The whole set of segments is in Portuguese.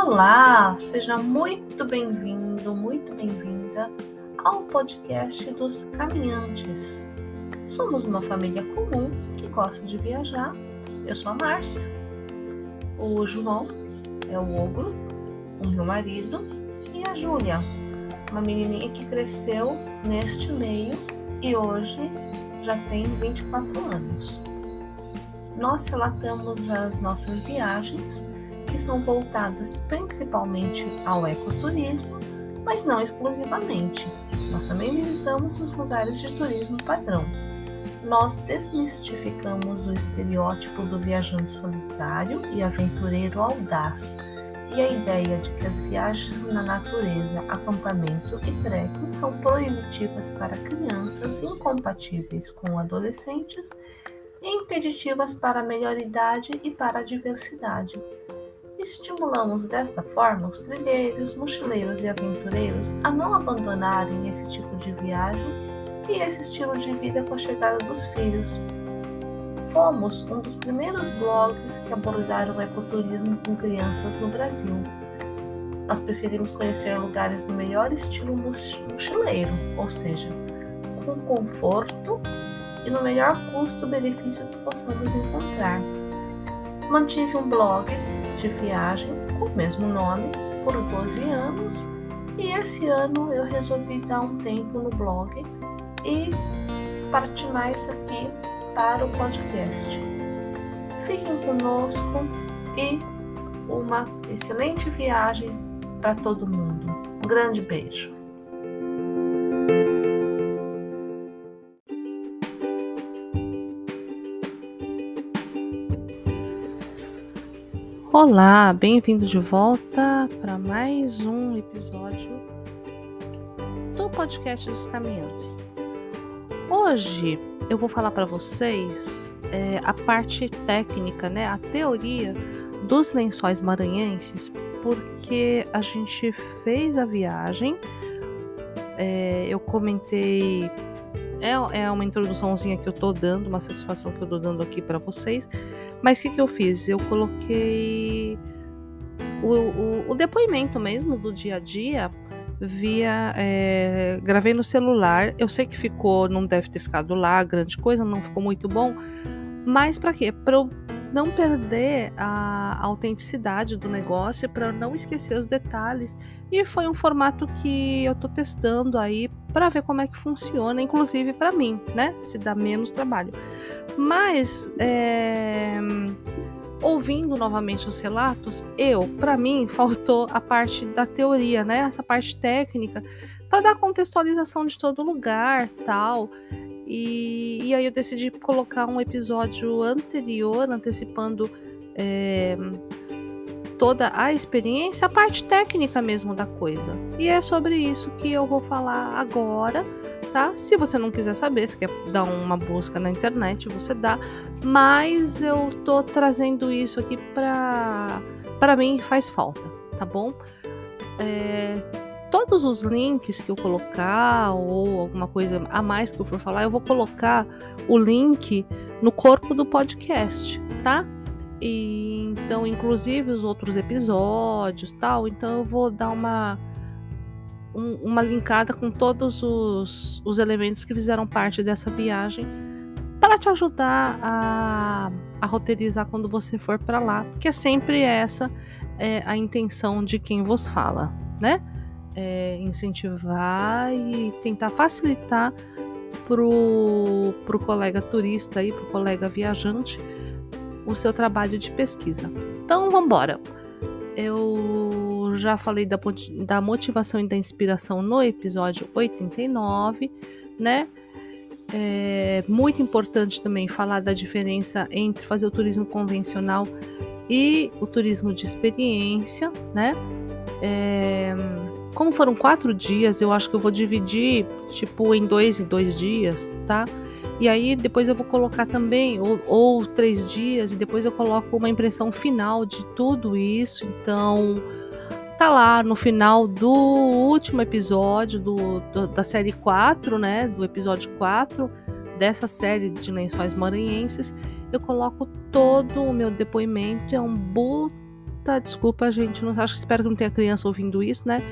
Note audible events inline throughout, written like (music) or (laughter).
Olá, seja muito bem-vindo, muito bem-vinda ao podcast dos caminhantes. Somos uma família comum que gosta de viajar. Eu sou a Márcia. O João é o ogro, o meu marido, e a Júlia, uma menininha que cresceu neste meio e hoje já tem 24 anos. Nós relatamos as nossas viagens que são voltadas principalmente ao ecoturismo, mas não exclusivamente. Nós também visitamos os lugares de turismo padrão. Nós desmistificamos o estereótipo do viajante solitário e aventureiro audaz e a ideia de que as viagens na natureza, acampamento e trekking são proibitivas para crianças, incompatíveis com adolescentes e impeditivas para a melhor idade e para a diversidade. Estimulamos desta forma os trilheiros, mochileiros e aventureiros a não abandonarem esse tipo de viagem e esse estilo de vida com a chegada dos filhos. Fomos um dos primeiros blogs que abordaram o ecoturismo com crianças no Brasil. Nós preferimos conhecer lugares no melhor estilo mochileiro, ou seja, com conforto e no melhor custo-benefício que possamos encontrar. Mantive um blog de viagem com o mesmo nome por 12 anos e esse ano eu resolvi dar um tempo no blog e partir mais aqui para o podcast. Fiquem conosco e uma excelente viagem para todo mundo. Um grande beijo. Olá, bem-vindo de volta para mais um episódio do podcast dos caminhantes. Hoje eu vou falar para vocês é, a parte técnica, né, a teoria dos lençóis maranhenses, porque a gente fez a viagem, é, eu comentei é, é uma introduçãozinha que eu tô dando, uma satisfação que eu tô dando aqui para vocês. Mas o que, que eu fiz? Eu coloquei o, o, o, depoimento mesmo do dia a dia via. É, gravei no celular. Eu sei que ficou, não deve ter ficado lá, grande coisa, não ficou muito bom. Mas para quê? Para não perder a autenticidade do negócio, para não esquecer os detalhes. E foi um formato que eu tô testando aí para ver como é que funciona, inclusive para mim, né? Se dá menos trabalho. Mas é, ouvindo novamente os relatos, eu, para mim, (laughs) faltou a parte da teoria, né? Essa parte técnica para dar contextualização de todo lugar, tal. E, e aí eu decidi colocar um episódio anterior, antecipando é, toda a experiência, a parte técnica mesmo da coisa. E é sobre isso que eu vou falar agora, tá? Se você não quiser saber, se quer dar uma busca na internet, você dá. Mas eu tô trazendo isso aqui pra, pra mim faz falta, tá bom? É, todos os links que eu colocar ou alguma coisa a mais que eu for falar, eu vou colocar o link no corpo do podcast, tá? E então, inclusive os outros episódios, tal. Então, eu vou dar uma um, uma linkada com todos os, os elementos que fizeram parte dessa viagem para te ajudar a, a roteirizar quando você for para lá, porque é sempre essa é, a intenção de quem vos fala, né? É, incentivar e tentar facilitar pro, pro colega turista e pro colega viajante o seu trabalho de pesquisa. Então, vamos embora. Eu já falei da, da motivação e da inspiração no episódio 89, né? É muito importante também falar da diferença entre fazer o turismo convencional e o turismo de experiência, né? É, como foram quatro dias, eu acho que eu vou dividir, tipo, em dois em dois dias, tá? E aí depois eu vou colocar também, ou, ou três dias, e depois eu coloco uma impressão final de tudo isso. Então, tá lá no final do último episódio do, do, da série 4, né? Do episódio 4 dessa série de lençóis maranhenses, eu coloco todo o meu depoimento, é um puta, desculpa, gente, não acho que espero que não tenha criança ouvindo isso, né?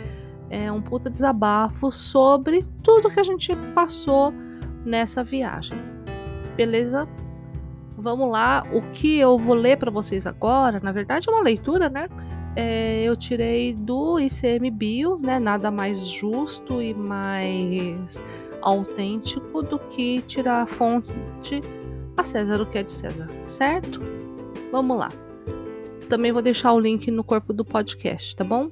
É um puta desabafo sobre tudo que a gente passou nessa viagem. Beleza? Vamos lá, o que eu vou ler para vocês agora, na verdade é uma leitura, né? É, eu tirei do ICMBio, né? Nada mais justo e mais autêntico do que tirar a fonte a César o que é de César, certo? Vamos lá. Também vou deixar o link no corpo do podcast, tá bom?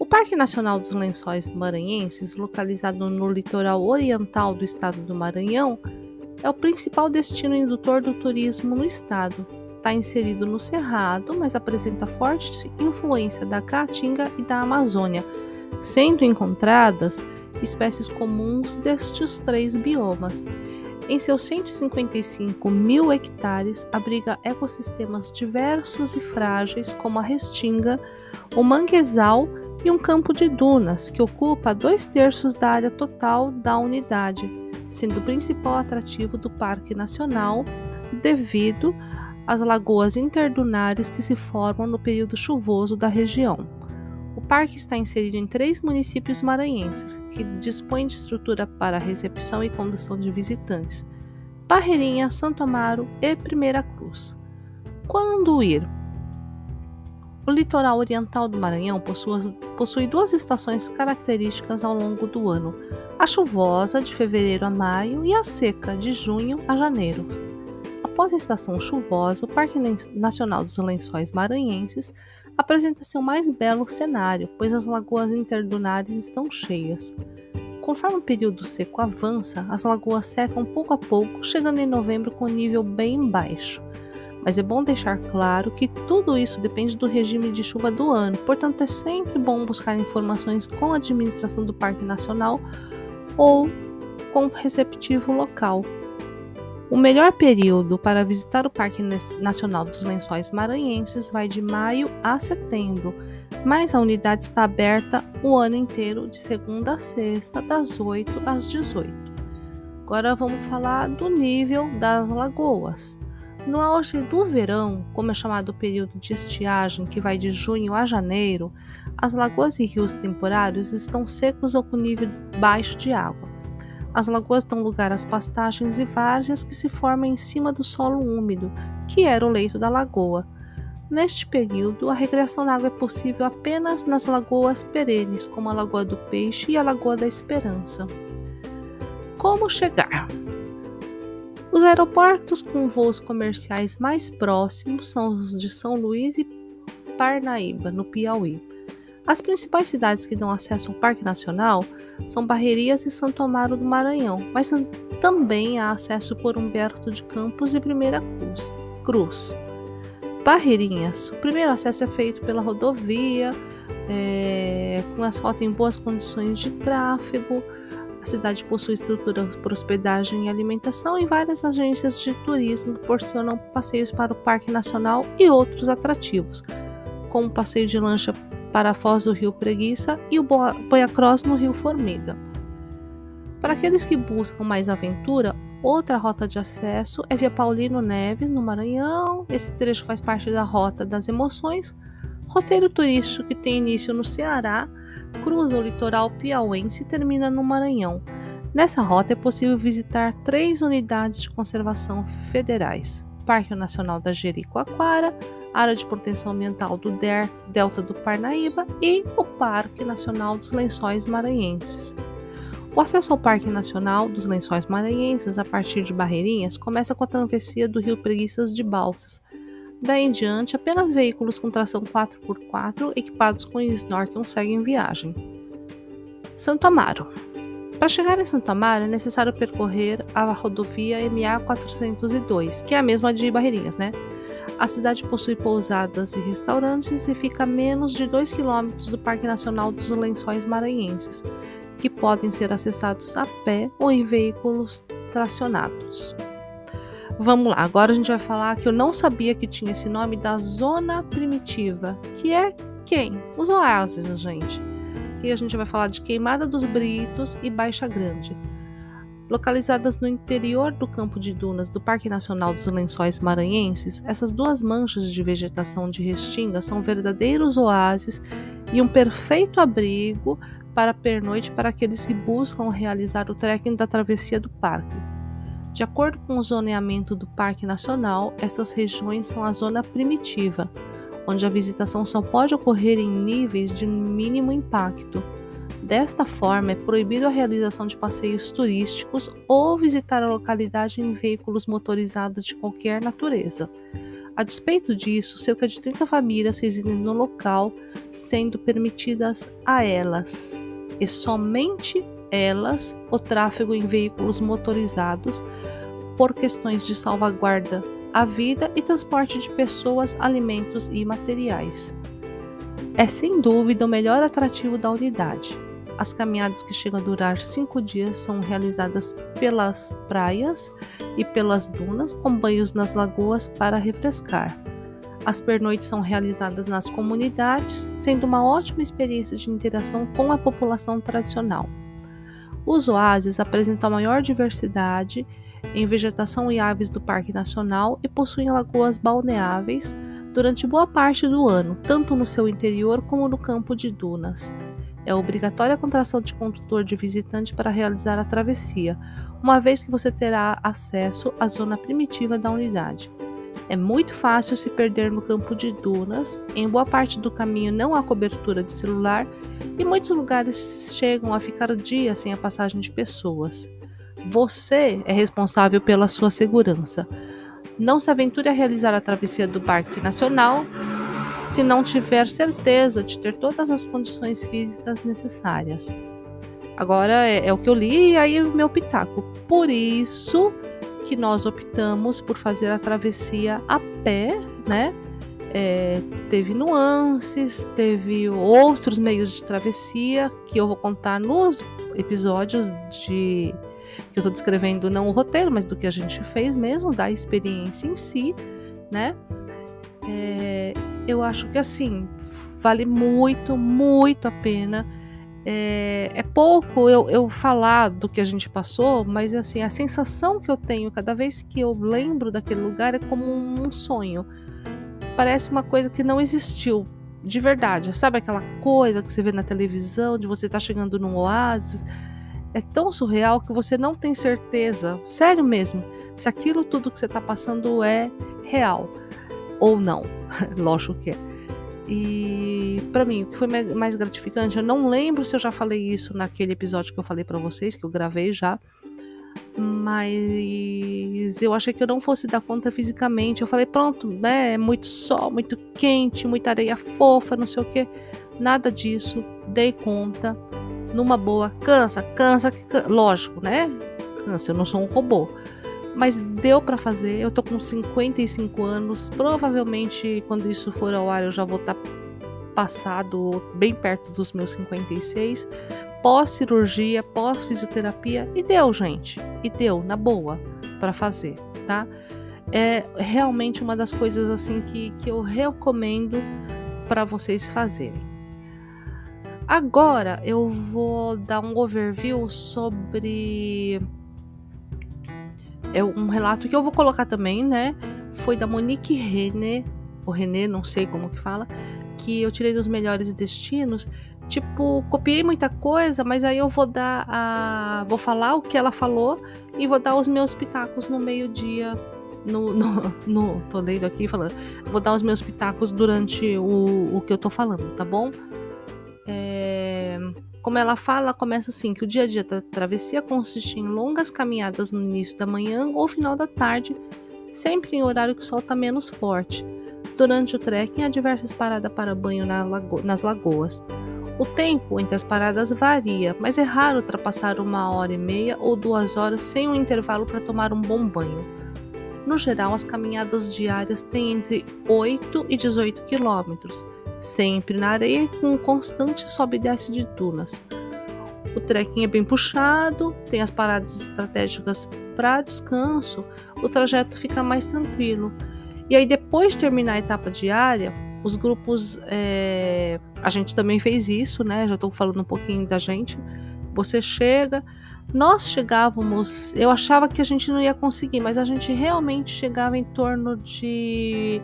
O Parque Nacional dos Lençóis Maranhenses, localizado no litoral oriental do estado do Maranhão, é o principal destino indutor do turismo no estado. Está inserido no Cerrado, mas apresenta forte influência da Caatinga e da Amazônia, sendo encontradas espécies comuns destes três biomas. Em seus 155 mil hectares, abriga ecossistemas diversos e frágeis, como a restinga, o manguezal e um campo de dunas, que ocupa dois terços da área total da unidade, sendo o principal atrativo do Parque Nacional devido às lagoas interdunares que se formam no período chuvoso da região. O parque está inserido em três municípios maranhenses, que dispõem de estrutura para recepção e condução de visitantes: Barreirinha, Santo Amaro e Primeira Cruz. Quando ir? O litoral oriental do Maranhão possui, duas estações características ao longo do ano: a chuvosa, de fevereiro a maio, e a seca, de junho a janeiro. Após a estação chuvosa, o Parque Nacional dos Lençóis Maranhenses apresenta seu mais belo cenário, pois as lagoas interdunares estão cheias. Conforme o período seco avança, as lagoas secam pouco a pouco, chegando em novembro com nível bem baixo. Mas é bom deixar claro que tudo isso depende do regime de chuva do ano, portanto, é sempre bom buscar informações com a administração do Parque Nacional ou com o receptivo local. O melhor período para visitar o Parque Nacional dos Lençóis Maranhenses vai de maio a setembro, mas a unidade está aberta o ano inteiro, de segunda a sexta, das 8 às 18. Agora vamos falar do nível das lagoas. No auge do verão, como é chamado o período de estiagem, que vai de junho a janeiro, as lagoas e rios temporários estão secos ou com nível baixo de água. As lagoas dão lugar às pastagens e várzeas que se formam em cima do solo úmido, que era o leito da lagoa. Neste período, a recreação na água é possível apenas nas lagoas perenes, como a Lagoa do Peixe e a Lagoa da Esperança. Como chegar? Os aeroportos com voos comerciais mais próximos são os de São Luís e Parnaíba, no Piauí. As principais cidades que dão acesso ao Parque Nacional são Barreirinhas e Santo Amaro do Maranhão, mas também há acesso por Humberto de Campos e Primeira Cruz. Cruz. Barreirinhas. O primeiro acesso é feito pela rodovia, é, com asfalto em boas condições de tráfego. Cidade possui estrutura para hospedagem e alimentação e várias agências de turismo proporcionam passeios para o Parque Nacional e outros atrativos, como passeio de lancha para a foz do rio Preguiça e o Boiacross no rio Formiga. Para aqueles que buscam mais aventura, outra rota de acesso é via Paulino Neves, no Maranhão. Esse trecho faz parte da Rota das Emoções, roteiro turístico que tem início no Ceará, cruza o litoral piauense e termina no Maranhão. Nessa rota é possível visitar três unidades de conservação federais: Parque Nacional da Jericoacoara, Área de Proteção Ambiental do DER, Delta do Parnaíba e o Parque Nacional dos Lençóis Maranhenses. O acesso ao Parque Nacional dos Lençóis Maranhenses a partir de Barreirinhas começa com a travessia do Rio Preguiças de Balsas. Daí em diante, apenas veículos com tração 4x4 equipados com snorkel seguem viagem. Santo Amaro. Para chegar em Santo Amaro é necessário percorrer a rodovia MA 402, que é a mesma de Barreirinhas, né? A cidade possui pousadas e restaurantes e fica a menos de 2 quilômetros do Parque Nacional dos Lençóis Maranhenses, que podem ser acessados a pé ou em veículos tracionados. Vamos lá, agora a gente vai falar que eu não sabia que tinha esse nome da Zona Primitiva, que é quem? Os oásis, gente. Aqui a gente vai falar de Queimada dos Britos e Baixa Grande. Localizadas no interior do campo de dunas do Parque Nacional dos Lençóis Maranhenses, essas duas manchas de vegetação de restinga são verdadeiros oásis e um perfeito abrigo para pernoite para aqueles que buscam realizar o trekking da travessia do parque. De acordo com o zoneamento do Parque Nacional, essas regiões são a zona primitiva, onde a visitação só pode ocorrer em níveis de mínimo impacto Desta forma, é proibido a realização de passeios turísticos ou visitar a localidade em veículos motorizados de qualquer natureza. A despeito disso, cerca de 30 famílias residem no local, sendo permitidas a elas, e somente elas, o tráfego em veículos motorizados por questões de salvaguarda à vida e transporte de pessoas, alimentos e materiais. É sem dúvida o melhor atrativo da unidade. As caminhadas que chegam a durar cinco dias são realizadas pelas praias e pelas dunas, com banhos nas lagoas para refrescar. As pernoites são realizadas nas comunidades, sendo uma ótima experiência de interação com a população tradicional. Os oásis apresentam a maior diversidade em vegetação e aves do Parque Nacional e possuem lagoas balneáveis durante boa parte do ano, tanto no seu interior como no campo de dunas. É obrigatória a contração de condutor de visitante para realizar a travessia, uma vez que você terá acesso à zona primitiva da unidade. É muito fácil se perder no campo de dunas, em boa parte do caminho não há cobertura de celular e muitos lugares chegam a ficar dias sem a passagem de pessoas. Você é responsável pela sua segurança. Não se aventure a realizar a travessia do Parque Nacional se não tiver certeza de ter todas as condições físicas necessárias. Agora é, é o que eu li e aí o meu pitaco. Por isso que nós optamos por fazer a travessia a pé, né? É, teve nuances, teve outros meios de travessia que eu vou contar nos episódios de que eu estou descrevendo não o roteiro, mas do que a gente fez mesmo, da experiência em si, né? É, eu acho que assim vale muito, muito a pena. É, é pouco eu, eu, falar do que a gente passou, mas assim a sensação que eu tenho cada vez que eu lembro daquele lugar é como um sonho. Parece uma coisa que não existiu de verdade. Sabe aquela coisa que você vê na televisão de você estar tá chegando num oásis? É tão surreal que você não tem certeza, sério mesmo, se aquilo tudo que você está passando é real ou não. (laughs) Lógico que é. E para mim, o que foi mais gratificante, eu não lembro se eu já falei isso naquele episódio que eu falei para vocês, que eu gravei já, mas eu achei que eu não fosse dar conta fisicamente. Eu falei, pronto, né? É muito sol, muito quente, muita areia fofa, não sei o que. Nada disso. Dei conta. Numa boa. Cansa, cansa, lógico, né? Cansa, eu não sou um robô mas deu para fazer. Eu tô com 55 anos, provavelmente quando isso for ao ar eu já vou estar tá passado bem perto dos meus 56, pós cirurgia, pós fisioterapia e deu, gente. E deu na boa para fazer, tá? É realmente uma das coisas assim que, que eu recomendo para vocês fazerem. Agora eu vou dar um overview sobre é um relato que eu vou colocar também, né? Foi da Monique René, ou René, não sei como que fala, que eu tirei dos melhores destinos. Tipo, copiei muita coisa, mas aí eu vou dar a. Vou falar o que ela falou e vou dar os meus pitacos no meio-dia. No, no, (laughs) no. Tô lendo aqui falando. Vou dar os meus pitacos durante o, o que eu tô falando, tá bom? É como ela fala, começa assim: que o dia a dia da travessia consiste em longas caminhadas no início da manhã ou final da tarde, sempre em horário que o sol está menos forte. Durante o trekking, há diversas paradas para banho na lago nas lagoas. O tempo entre as paradas varia, mas é raro ultrapassar uma hora e meia ou duas horas sem um intervalo para tomar um bom banho. No geral, as caminhadas diárias têm entre 8 e 18 quilômetros sempre na areia com um constante sobe e desce de dunas. O trekking é bem puxado, tem as paradas estratégicas para descanso, o trajeto fica mais tranquilo. E aí, depois de terminar a etapa diária, os grupos. É... A gente também fez isso, né? Já estou falando um pouquinho da gente. Você chega, Nós chegávamos, eu achava que a gente não ia conseguir, mas a gente realmente chegava em torno de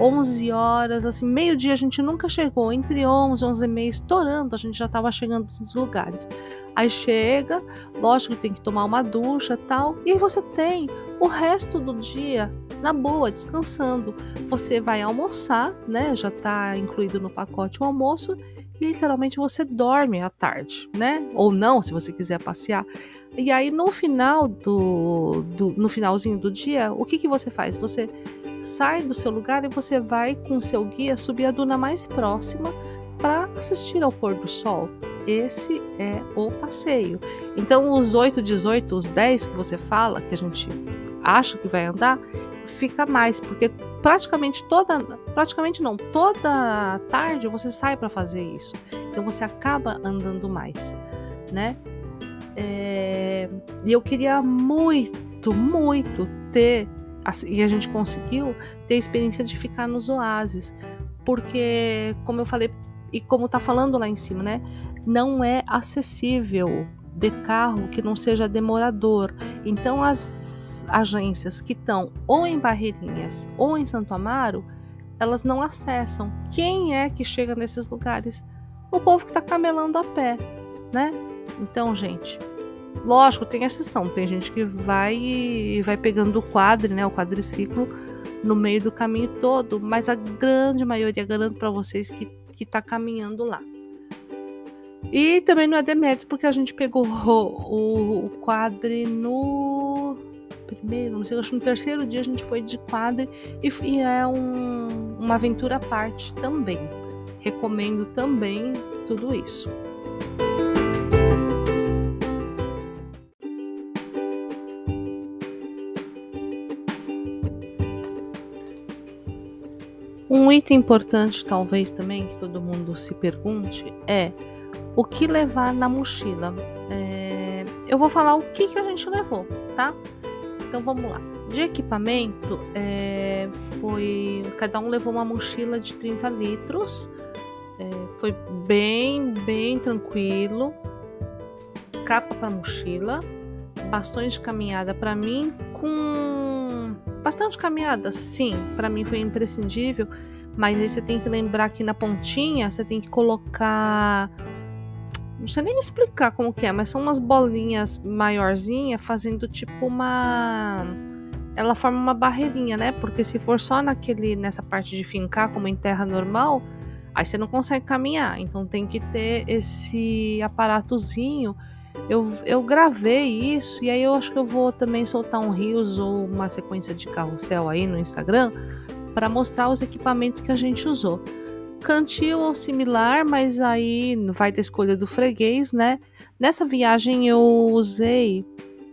11 horas, assim, meio-dia a gente nunca chegou, entre 11 e 11 e meia, estourando, a gente já estava chegando nos lugares. Aí chega, lógico tem que tomar uma ducha tal, e aí você tem o resto do dia na boa, descansando. Você vai almoçar, né? Já está incluído no pacote o almoço, e literalmente você dorme à tarde, né? Ou não, se você quiser passear. E aí no final do, do no finalzinho do dia, o que que você faz? Você sai do seu lugar e você vai com seu guia subir a duna mais próxima para assistir ao pôr do sol. Esse é o passeio. Então, os 8, 18, os 10 que você fala, que a gente acha que vai andar, fica mais, porque praticamente toda, praticamente não, toda tarde você sai para fazer isso. Então você acaba andando mais, né? É, e eu queria muito, muito ter, e a gente conseguiu ter a experiência de ficar nos oásis, porque, como eu falei, e como tá falando lá em cima, né? Não é acessível de carro que não seja demorador. Então, as agências que estão ou em Barreirinhas ou em Santo Amaro, elas não acessam. Quem é que chega nesses lugares? O povo que está camelando a pé, né? Então, gente, lógico, tem exceção. Tem gente que vai vai pegando o quadro, né? O quadriciclo no meio do caminho todo, mas a grande maioria, garanto para vocês que, que tá caminhando lá. E também não é demérito, porque a gente pegou o, o no primeiro, não sei, acho que no terceiro dia a gente foi de quadre e, e é um, uma aventura à parte também. Recomendo também tudo isso. Item importante, talvez também, que todo mundo se pergunte é o que levar na mochila. É, eu vou falar o que, que a gente levou, tá? Então vamos lá. De equipamento, é, foi. Cada um levou uma mochila de 30 litros. É, foi bem, bem tranquilo. Capa para mochila, bastões de caminhada para mim, com bastante caminhada, sim, para mim foi imprescindível. Mas aí você tem que lembrar que na pontinha você tem que colocar não sei nem explicar como que é, mas são umas bolinhas maiorzinhas fazendo tipo uma. Ela forma uma barreirinha, né? Porque se for só naquele, nessa parte de fincar, como em terra normal, aí você não consegue caminhar. Então tem que ter esse aparatozinho. Eu, eu gravei isso e aí eu acho que eu vou também soltar um rios ou uma sequência de carrossel aí no Instagram para mostrar os equipamentos que a gente usou cantil ou similar, mas aí vai da escolha do freguês, né? Nessa viagem eu usei.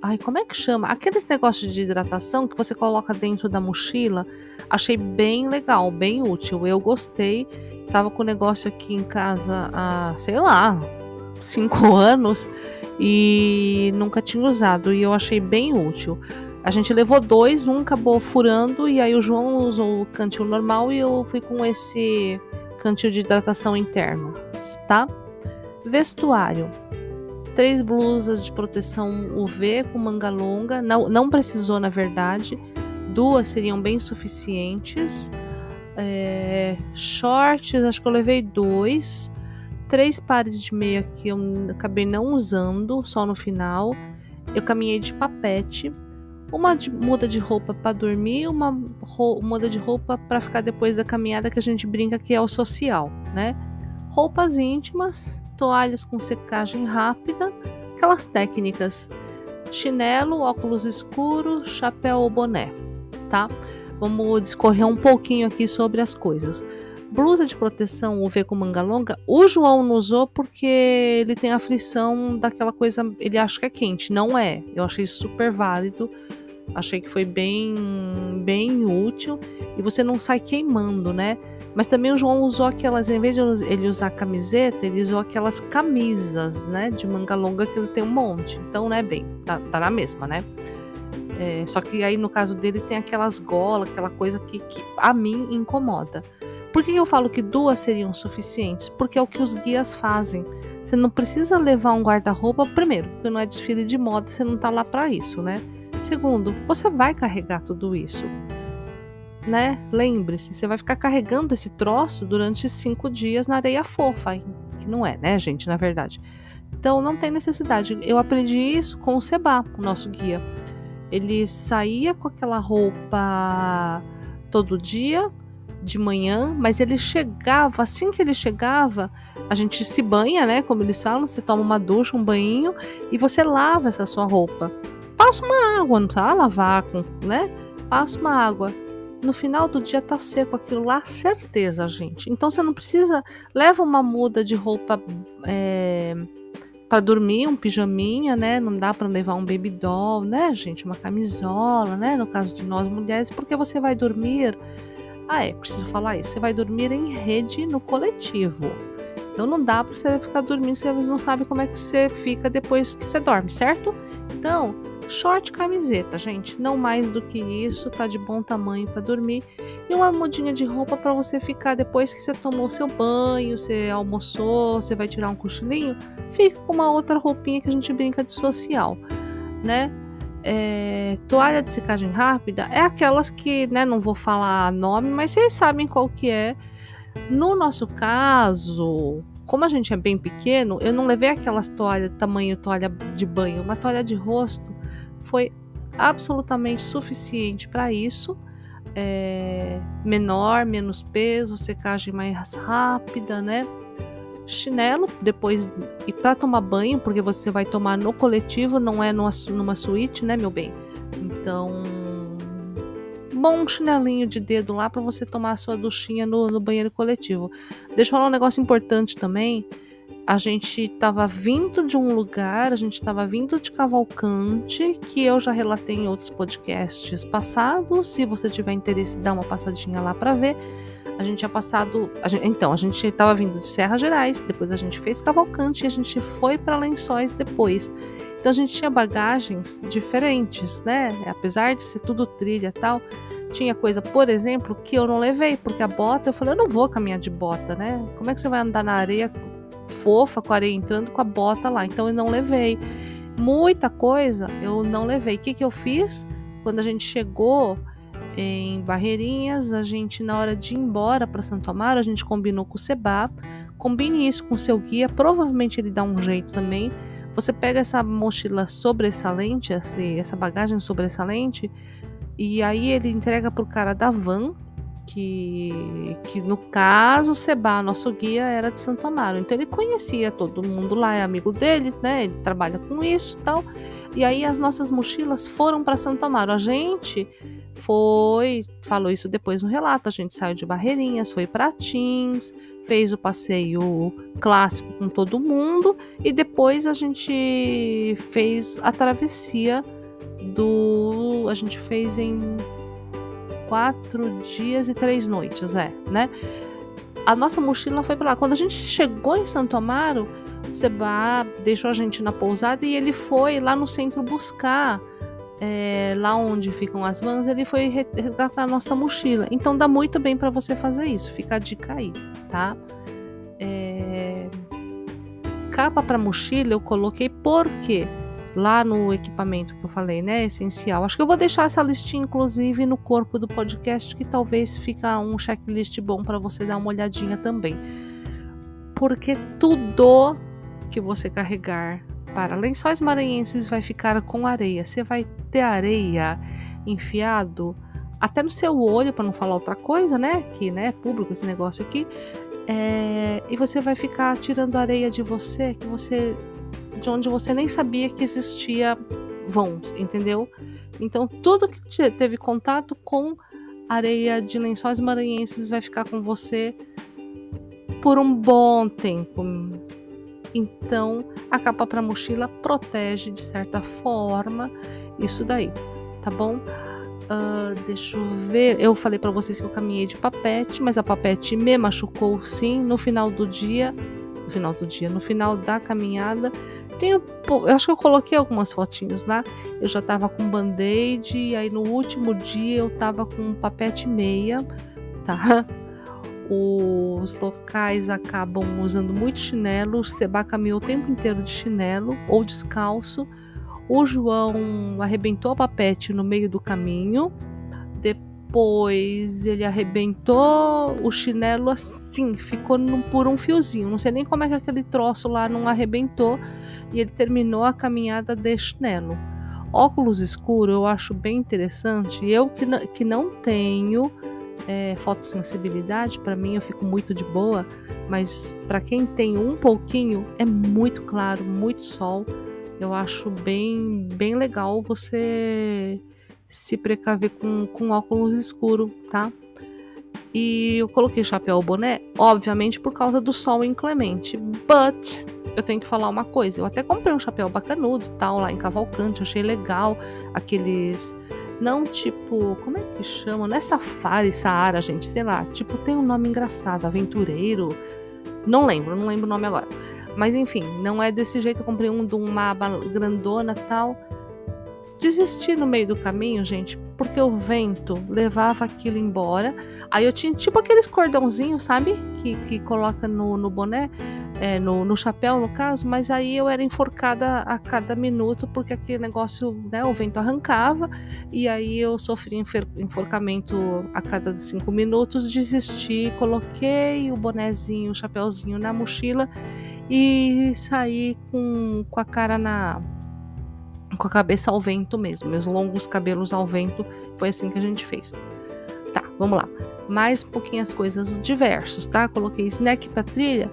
Ai, como é que chama? Aqueles negócios de hidratação que você coloca dentro da mochila. Achei bem legal, bem útil. Eu gostei. Tava com o negócio aqui em casa há, sei lá, cinco (laughs) anos e nunca tinha usado. E eu achei bem útil. A gente levou dois, um acabou furando, e aí o João usou o cantil normal e eu fui com esse cantil de hidratação interno, tá? Vestuário. Três blusas de proteção UV com manga longa, não, não precisou na verdade, duas seriam bem suficientes. É, shorts, acho que eu levei dois. Três pares de meia que eu acabei não usando, só no final. Eu caminhei de papete uma de, muda de roupa para dormir, uma muda de roupa para ficar depois da caminhada que a gente brinca que é o social, né? Roupas íntimas, toalhas com secagem rápida, aquelas técnicas: chinelo, óculos escuros, chapéu ou boné, tá? Vamos discorrer um pouquinho aqui sobre as coisas. Blusa de proteção UV com manga longa, o João não usou porque ele tem aflição daquela coisa, ele acha que é quente, não é. Eu achei super válido Achei que foi bem, bem útil e você não sai queimando, né? Mas também o João usou aquelas, em vez de ele usar camiseta, ele usou aquelas camisas, né? De manga longa que ele tem um monte. Então, né, bem, tá, tá na mesma, né? É, só que aí no caso dele tem aquelas golas, aquela coisa que, que a mim incomoda. Por que eu falo que duas seriam suficientes? Porque é o que os guias fazem. Você não precisa levar um guarda-roupa, primeiro, porque não é desfile de moda, você não tá lá para isso, né? Segundo, você vai carregar tudo isso, né? Lembre-se, você vai ficar carregando esse troço durante cinco dias na areia fofa, que não é, né, gente, na verdade. Então não tem necessidade. Eu aprendi isso com o Seba, o nosso guia. Ele saía com aquela roupa todo dia, de manhã, mas ele chegava, assim que ele chegava, a gente se banha, né? Como eles falam, você toma uma ducha, um banho e você lava essa sua roupa. Passa uma água, não precisa lavar, né? Passa uma água. No final do dia tá seco aquilo lá, certeza, gente. Então você não precisa. Leva uma muda de roupa é, para dormir, um pijaminha, né? Não dá para levar um baby doll, né, gente? Uma camisola, né? No caso de nós mulheres, porque você vai dormir ah, é, preciso falar isso. Você vai dormir em rede no coletivo. Então não dá para você ficar dormindo, você não sabe como é que você fica depois que você dorme, certo? Então, short camiseta, gente, não mais do que isso, tá de bom tamanho para dormir. E uma mudinha de roupa para você ficar depois que você tomou seu banho, você almoçou, você vai tirar um cochilinho, fica com uma outra roupinha que a gente brinca de social, né? é, toalha de secagem rápida é aquelas que, né, não vou falar nome, mas vocês sabem qual que é. No nosso caso, como a gente é bem pequeno, eu não levei aquelas toalhas tamanho toalha de banho, uma toalha de rosto foi absolutamente suficiente para isso. É, menor, menos peso, secagem mais rápida, né? chinelo depois e para tomar banho, porque você vai tomar no coletivo, não é numa, numa suíte, né, meu bem? Então, bom chinelinho de dedo lá para você tomar a sua duchinha no, no banheiro coletivo. Deixa eu falar um negócio importante também. A gente estava vindo de um lugar, a gente estava vindo de Cavalcante, que eu já relatei em outros podcasts passados. Se você tiver interesse, dá uma passadinha lá para ver a gente tinha passado. A gente, então, a gente estava vindo de Serra Gerais, depois a gente fez Cavalcante e a gente foi para Lençóis depois. Então a gente tinha bagagens diferentes, né? Apesar de ser tudo trilha e tal, tinha coisa, por exemplo, que eu não levei, porque a bota, eu falei, eu não vou caminhar de bota, né? Como é que você vai andar na areia fofa, com a areia entrando com a bota lá? Então eu não levei. Muita coisa eu não levei. O que, que eu fiz? Quando a gente chegou, em Barreirinhas, a gente na hora de ir embora para Santo Amaro, a gente combinou com o Seba, combine isso com o seu guia, provavelmente ele dá um jeito também. Você pega essa mochila sobressalente, essa bagagem sobressalente, e aí ele entrega pro cara da van, que, que no caso o Seba, nosso guia, era de Santo Amaro. Então ele conhecia todo mundo lá, é amigo dele, né? Ele trabalha com isso e tal. E aí as nossas mochilas foram para Santo Amaro. A gente foi, falou isso depois no relato, a gente saiu de Barreirinhas, foi para Tins, fez o passeio clássico com todo mundo e depois a gente fez a travessia do, a gente fez em quatro dias e três noites, é, né? A nossa mochila foi para lá. Quando a gente chegou em Santo Amaro, o Seba deixou a gente na pousada e ele foi lá no centro buscar é, lá onde ficam as vans, ele foi resgatar a nossa mochila. Então dá muito bem para você fazer isso. Fica a dica aí, tá? É... Capa para mochila eu coloquei porque lá no equipamento que eu falei, né, essencial. Acho que eu vou deixar essa listinha inclusive no corpo do podcast que talvez fica um checklist bom para você dar uma olhadinha também. Porque tudo que você carregar para lençóis maranhenses vai ficar com areia. Você vai ter areia enfiado até no seu olho, para não falar outra coisa, né? Que né, é público esse negócio aqui. É, e você vai ficar tirando areia de você, que você, de onde você nem sabia que existia vãos, entendeu? Então tudo que teve contato com areia de lençóis maranhenses vai ficar com você por um bom tempo, então, a capa para mochila protege de certa forma isso daí, tá bom? Uh, deixa eu ver. Eu falei para vocês que eu caminhei de papete, mas a papete me machucou sim no final do dia. No final do dia, no final da caminhada. Tenho, eu acho que eu coloquei algumas fotinhos lá. Eu já tava com band-aid, e aí no último dia eu tava com papete meia, tá? (laughs) os locais acabam usando muito chinelo. O Seba caminhou o tempo inteiro de chinelo ou descalço. O João arrebentou a papete no meio do caminho. Depois ele arrebentou o chinelo assim, ficou num, por um fiozinho. Não sei nem como é que aquele troço lá não arrebentou. E ele terminou a caminhada de chinelo. Óculos escuro eu acho bem interessante. Eu que, que não tenho é, fotossensibilidade, para mim eu fico muito de boa, mas para quem tem um pouquinho, é muito claro, muito sol. Eu acho bem, bem legal você se precaver com, com óculos escuro, tá? E eu coloquei chapéu boné, obviamente por causa do sol inclemente. But eu tenho que falar uma coisa. Eu até comprei um chapéu bacanudo, tal, lá em Cavalcante, achei legal aqueles não tipo, como é que chama? Não é safari, Saara, gente, sei lá. Tipo, tem um nome engraçado, aventureiro. Não lembro, não lembro o nome agora. Mas enfim, não é desse jeito. Eu comprei um de uma aba grandona tal. Desisti no meio do caminho, gente, porque o vento levava aquilo embora. Aí eu tinha tipo aqueles cordãozinhos, sabe? Que, que coloca no, no boné é, no, no, chapéu, no caso, mas aí eu era enforcada a cada minuto, porque aquele negócio, né, o vento arrancava, e aí eu sofri enforcamento a cada cinco minutos, desisti, coloquei o bonezinho, o chapéuzinho na mochila e saí com, com a cara na. Com a cabeça ao vento mesmo, meus longos cabelos ao vento, foi assim que a gente fez. Tá, vamos lá. Mais pouquinhas coisas diversos, tá? Coloquei snack pra trilha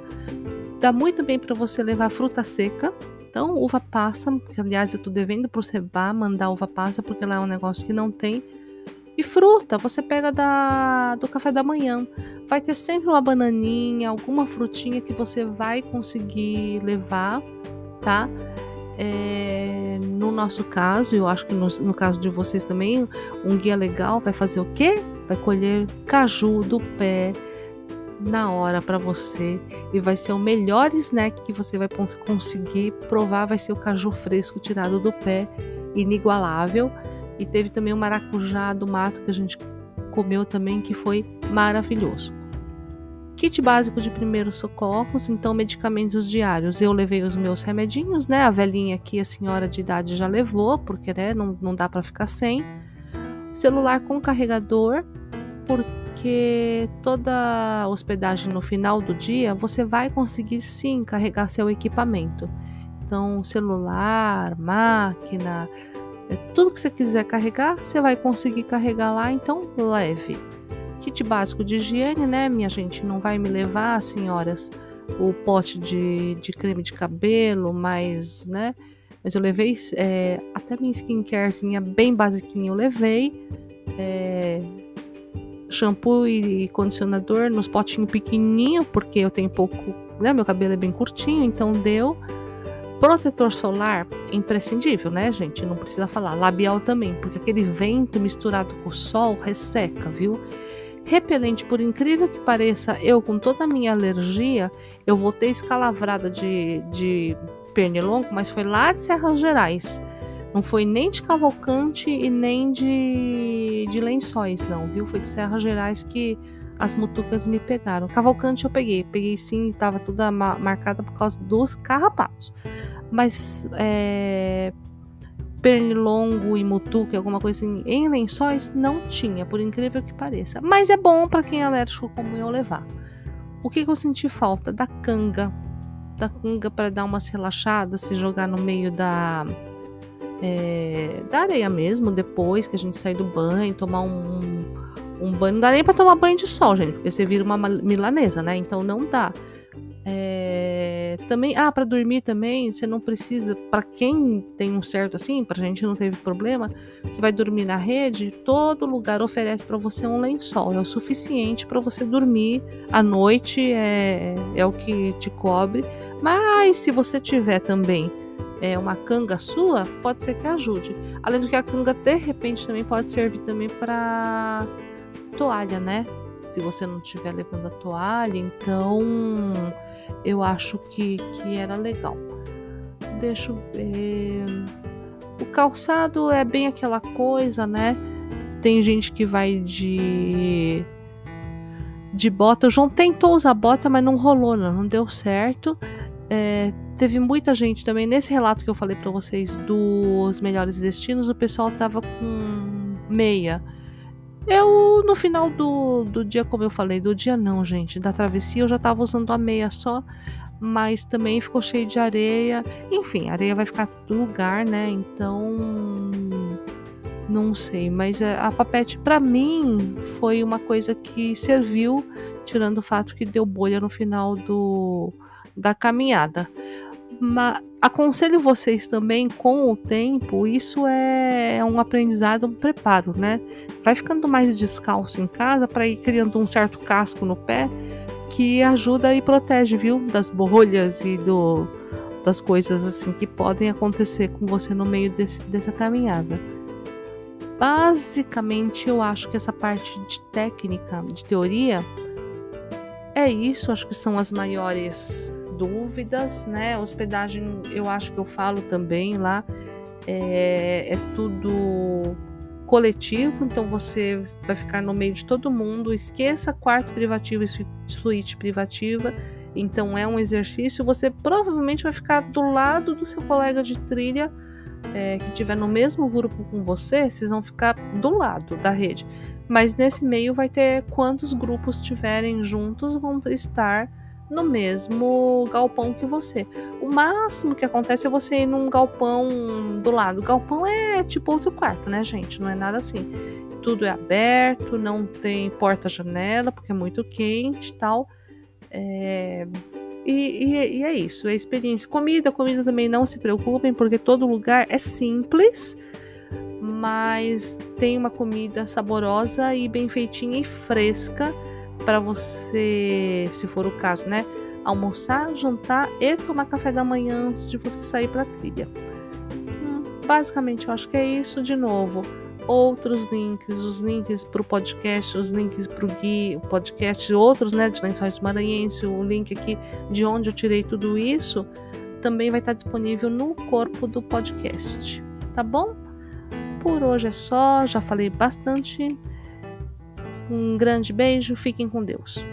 Dá muito bem para você levar fruta seca. Então, uva passa, que aliás eu tô devendo pro Seba mandar uva passa, porque lá é um negócio que não tem. E fruta, você pega da, do café da manhã. Vai ter sempre uma bananinha, alguma frutinha que você vai conseguir levar, tá? É, no nosso caso, eu acho que no, no, caso de vocês também, um guia legal vai fazer o quê? Vai colher caju do pé na hora para você e vai ser o melhor snack que você vai conseguir provar. Vai ser o caju fresco tirado do pé, inigualável. E teve também o maracujá do mato que a gente comeu também, que foi maravilhoso. Kit básico de primeiros socorros, então medicamentos diários. Eu levei os meus remedinhos, né? A velhinha aqui, a senhora de idade já levou, porque né, não, não dá para ficar sem. Celular com carregador, porque toda hospedagem no final do dia você vai conseguir sim carregar seu equipamento. Então, celular, máquina, é, tudo que você quiser carregar, você vai conseguir carregar lá, então leve. Kit básico de higiene, né, minha gente? Não vai me levar, senhoras, o pote de, de creme de cabelo, mas, né? Mas eu levei é, até minha skincarezinha bem basiquinha, eu levei. É, shampoo e condicionador nos potinhos pequenininho, porque eu tenho pouco, né? Meu cabelo é bem curtinho, então deu. Protetor solar imprescindível, né, gente? Não precisa falar. Labial também, porque aquele vento misturado com o sol resseca, viu? Repelente, por incrível que pareça, eu com toda a minha alergia, eu voltei escalavrada de, de pernilongo, mas foi lá de Serras Gerais. Não foi nem de Cavalcante e nem de, de Lençóis, não, viu? Foi de Serras Gerais que as mutucas me pegaram. Cavalcante eu peguei, peguei sim, estava toda marcada por causa dos carrapatos. Mas é, pernilongo e mutuca, alguma coisa assim, em lençóis, não tinha, por incrível que pareça. Mas é bom para quem é alérgico como eu levar. O que, que eu senti falta? Da canga. Da canga para dar umas relaxadas, se jogar no meio da é, da areia mesmo, depois que a gente sair do banho, tomar um, um banho. Não dá nem pra tomar banho de sol, gente, porque você vira uma milanesa, né? Então não dá. É, também, ah, para dormir também, você não precisa, para quem tem um certo assim, pra gente não teve problema, você vai dormir na rede, todo lugar oferece para você um lençol, é o suficiente para você dormir à noite, é, é o que te cobre. Mas se você tiver também é, uma canga sua, pode ser que ajude. Além do que a canga de repente também pode servir também para toalha, né? Se você não estiver levando a toalha, então eu acho que, que era legal. Deixa eu ver. O calçado é bem aquela coisa, né? Tem gente que vai de de bota. O João tentou usar bota, mas não rolou, não, não deu certo. É, teve muita gente também nesse relato que eu falei para vocês dos melhores destinos. O pessoal tava com meia. Eu, no final do, do dia, como eu falei, do dia não, gente, da travessia, eu já tava usando a meia só, mas também ficou cheio de areia. Enfim, areia vai ficar no lugar, né? Então, não sei, mas a papete para mim foi uma coisa que serviu, tirando o fato que deu bolha no final do, da caminhada. Mas aconselho vocês também com o tempo, isso é um aprendizado, um preparo, né? Vai ficando mais descalço em casa para ir criando um certo casco no pé que ajuda e protege, viu? Das bolhas e do, das coisas assim que podem acontecer com você no meio desse, dessa caminhada. Basicamente, eu acho que essa parte de técnica, de teoria, é isso. Acho que são as maiores dúvidas, né? Hospedagem, eu acho que eu falo também lá, é, é tudo coletivo, então você vai ficar no meio de todo mundo. Esqueça quarto privativo e suíte privativa. Então é um exercício. Você provavelmente vai ficar do lado do seu colega de trilha é, que estiver no mesmo grupo com você. Vocês vão ficar do lado da rede. Mas nesse meio vai ter quantos grupos tiverem juntos vão estar no mesmo galpão que você. O máximo que acontece é você ir num galpão do lado. O galpão é tipo outro quarto, né, gente? Não é nada assim. Tudo é aberto, não tem porta-janela, porque é muito quente tal. É... E, e, e, é isso, é experiência. Comida, comida também não se preocupem, porque todo lugar é simples, mas tem uma comida saborosa e bem feitinha e fresca para você, se for o caso, né, almoçar, jantar e tomar café da manhã antes de você sair para a trilha. Hum, basicamente, eu acho que é isso de novo. Outros links, os links para o podcast, os links para o guia, podcast, outros, né, de Lençóis Maranhense, o link aqui de onde eu tirei tudo isso, também vai estar disponível no corpo do podcast, tá bom? Por hoje é só, já falei bastante. Um grande beijo, fiquem com Deus.